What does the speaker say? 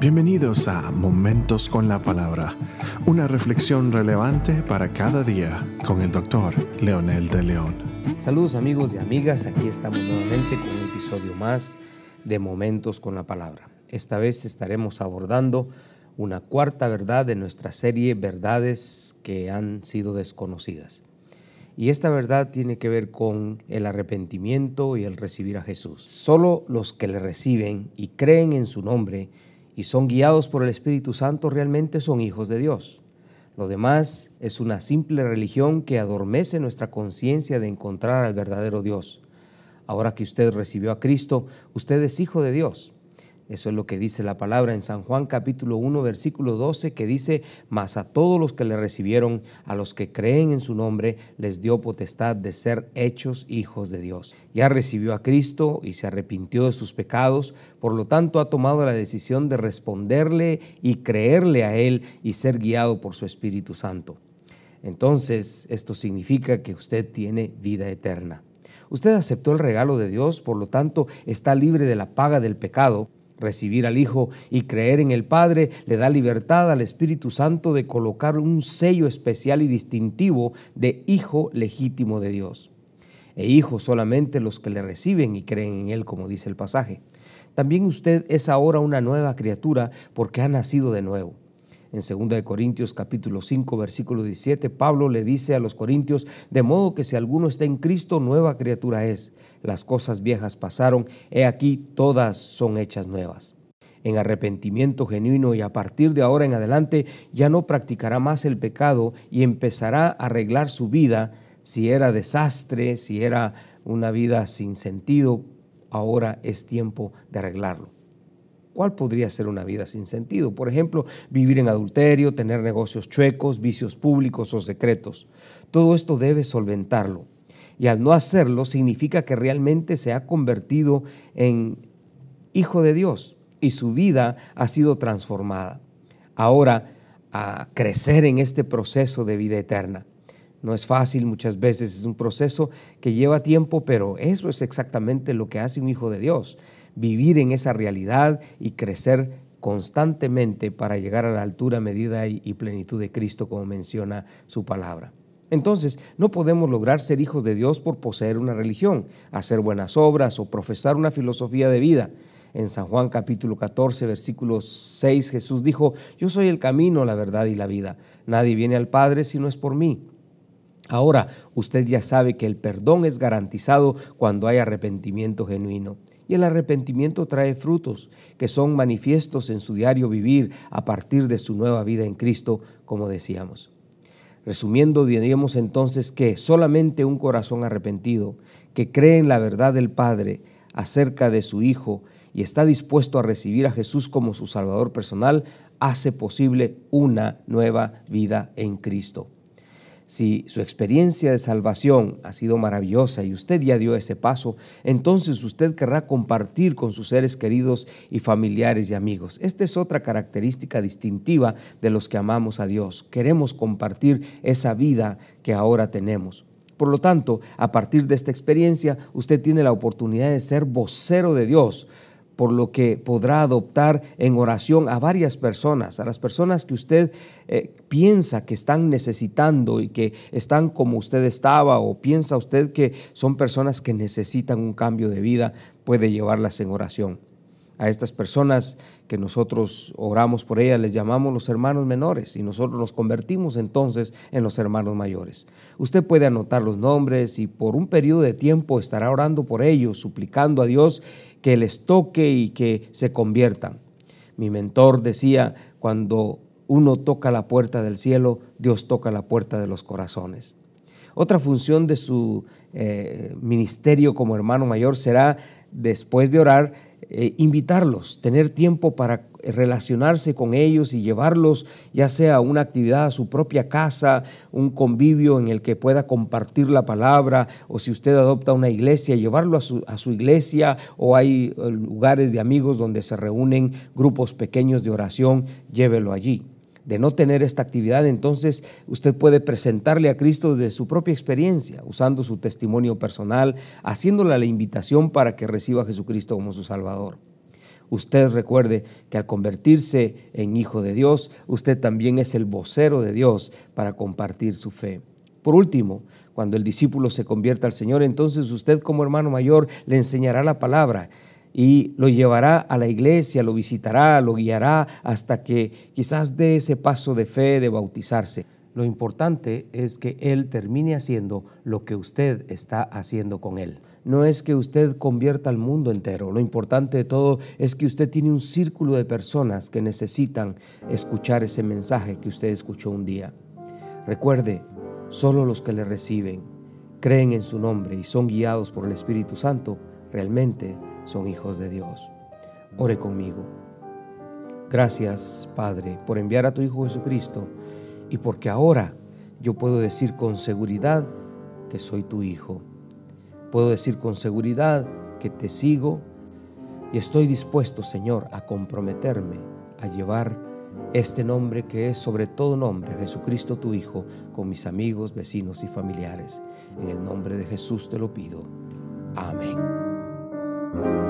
Bienvenidos a Momentos con la Palabra, una reflexión relevante para cada día con el doctor Leonel de León. Saludos amigos y amigas, aquí estamos nuevamente con un episodio más de Momentos con la Palabra. Esta vez estaremos abordando una cuarta verdad de nuestra serie Verdades que han sido desconocidas. Y esta verdad tiene que ver con el arrepentimiento y el recibir a Jesús. Solo los que le reciben y creen en su nombre y son guiados por el Espíritu Santo realmente son hijos de Dios. Lo demás es una simple religión que adormece nuestra conciencia de encontrar al verdadero Dios. Ahora que usted recibió a Cristo, usted es hijo de Dios. Eso es lo que dice la palabra en San Juan capítulo 1 versículo 12 que dice, mas a todos los que le recibieron, a los que creen en su nombre, les dio potestad de ser hechos hijos de Dios. Ya recibió a Cristo y se arrepintió de sus pecados, por lo tanto ha tomado la decisión de responderle y creerle a Él y ser guiado por su Espíritu Santo. Entonces, esto significa que usted tiene vida eterna. Usted aceptó el regalo de Dios, por lo tanto está libre de la paga del pecado Recibir al Hijo y creer en el Padre le da libertad al Espíritu Santo de colocar un sello especial y distintivo de Hijo legítimo de Dios. E Hijo solamente los que le reciben y creen en Él, como dice el pasaje. También usted es ahora una nueva criatura porque ha nacido de nuevo. En 2 Corintios capítulo 5 versículo 17, Pablo le dice a los corintios, de modo que si alguno está en Cristo, nueva criatura es. Las cosas viejas pasaron, he aquí todas son hechas nuevas. En arrepentimiento genuino y a partir de ahora en adelante ya no practicará más el pecado y empezará a arreglar su vida. Si era desastre, si era una vida sin sentido, ahora es tiempo de arreglarlo. ¿Cuál podría ser una vida sin sentido? Por ejemplo, vivir en adulterio, tener negocios chuecos, vicios públicos o secretos. Todo esto debe solventarlo. Y al no hacerlo significa que realmente se ha convertido en hijo de Dios y su vida ha sido transformada. Ahora, a crecer en este proceso de vida eterna. No es fácil, muchas veces es un proceso que lleva tiempo, pero eso es exactamente lo que hace un hijo de Dios vivir en esa realidad y crecer constantemente para llegar a la altura, medida y, plenitud de Cristo, como menciona su palabra. Entonces, no podemos lograr ser hijos de Dios por poseer una religión, hacer buenas obras o profesar una filosofía de vida. En San Juan capítulo 14, versículo 6, Jesús dijo, yo soy el camino, la verdad y la vida. Nadie viene al Padre si no es por mí. Ahora, usted ya sabe que el perdón es garantizado cuando hay arrepentimiento genuino. Y el arrepentimiento trae frutos que son manifiestos en su diario vivir a partir de su nueva vida en Cristo, como decíamos. Resumiendo, diríamos entonces que solamente un corazón arrepentido, que cree en la verdad del Padre acerca de su Hijo y está dispuesto a recibir a Jesús como su Salvador personal, hace posible una nueva vida en Cristo. Si su experiencia de salvación ha sido maravillosa y usted ya dio ese paso, entonces usted querrá compartir con sus seres queridos y familiares y amigos. Esta es otra característica distintiva de los que amamos a Dios. Queremos compartir esa vida que ahora tenemos. Por lo tanto, a partir de esta experiencia, usted tiene la oportunidad de ser vocero de Dios, por lo que podrá adoptar en oración a varias personas, a las personas que usted eh, piensa que están necesitando y que están como usted estaba o piensa usted que son personas que necesitan un cambio de vida, puede llevarlas en oración. A estas personas que nosotros oramos por ellas les llamamos los hermanos menores y nosotros nos convertimos entonces en los hermanos mayores. Usted puede anotar los nombres y por un periodo de tiempo estará orando por ellos, suplicando a Dios que les toque y que se conviertan. Mi mentor decía, cuando uno toca la puerta del cielo, Dios toca la puerta de los corazones. Otra función de su eh, ministerio como hermano mayor será, después de orar, eh, invitarlos, tener tiempo para relacionarse con ellos y llevarlos ya sea una actividad a su propia casa, un convivio en el que pueda compartir la palabra, o si usted adopta una iglesia, llevarlo a su, a su iglesia, o hay eh, lugares de amigos donde se reúnen grupos pequeños de oración, llévelo allí de no tener esta actividad, entonces usted puede presentarle a Cristo de su propia experiencia, usando su testimonio personal, haciéndole la invitación para que reciba a Jesucristo como su Salvador. Usted recuerde que al convertirse en hijo de Dios, usted también es el vocero de Dios para compartir su fe. Por último, cuando el discípulo se convierta al Señor, entonces usted como hermano mayor le enseñará la palabra y lo llevará a la iglesia, lo visitará, lo guiará hasta que quizás dé ese paso de fe de bautizarse. Lo importante es que Él termine haciendo lo que usted está haciendo con Él. No es que usted convierta al mundo entero, lo importante de todo es que usted tiene un círculo de personas que necesitan escuchar ese mensaje que usted escuchó un día. Recuerde, solo los que le reciben, creen en su nombre y son guiados por el Espíritu Santo, realmente son hijos de Dios. Ore conmigo. Gracias, Padre, por enviar a tu Hijo Jesucristo y porque ahora yo puedo decir con seguridad que soy tu Hijo. Puedo decir con seguridad que te sigo y estoy dispuesto, Señor, a comprometerme a llevar este nombre que es sobre todo nombre, Jesucristo tu Hijo, con mis amigos, vecinos y familiares. En el nombre de Jesús te lo pido. Amén. Thank you.